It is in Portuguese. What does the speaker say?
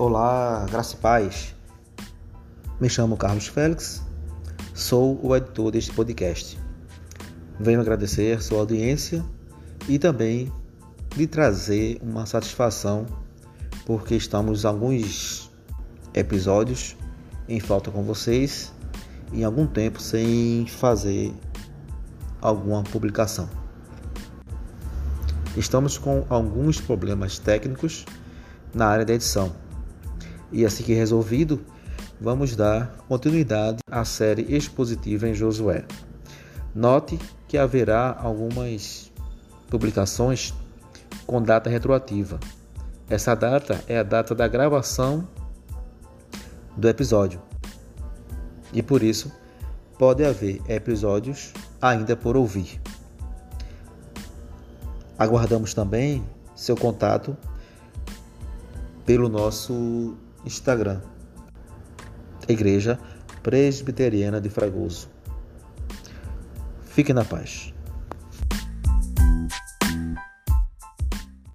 Olá, graça e paz. Me chamo Carlos Félix, sou o editor deste podcast. Venho agradecer sua audiência e também lhe trazer uma satisfação porque estamos alguns episódios em falta com vocês e algum tempo sem fazer alguma publicação. Estamos com alguns problemas técnicos na área da edição e assim que resolvido, vamos dar continuidade à série expositiva em Josué. Note que haverá algumas publicações com data retroativa. Essa data é a data da gravação do episódio. E por isso pode haver episódios ainda por ouvir. Aguardamos também seu contato pelo nosso Instagram, Igreja Presbiteriana de Fragoso. Fique na paz.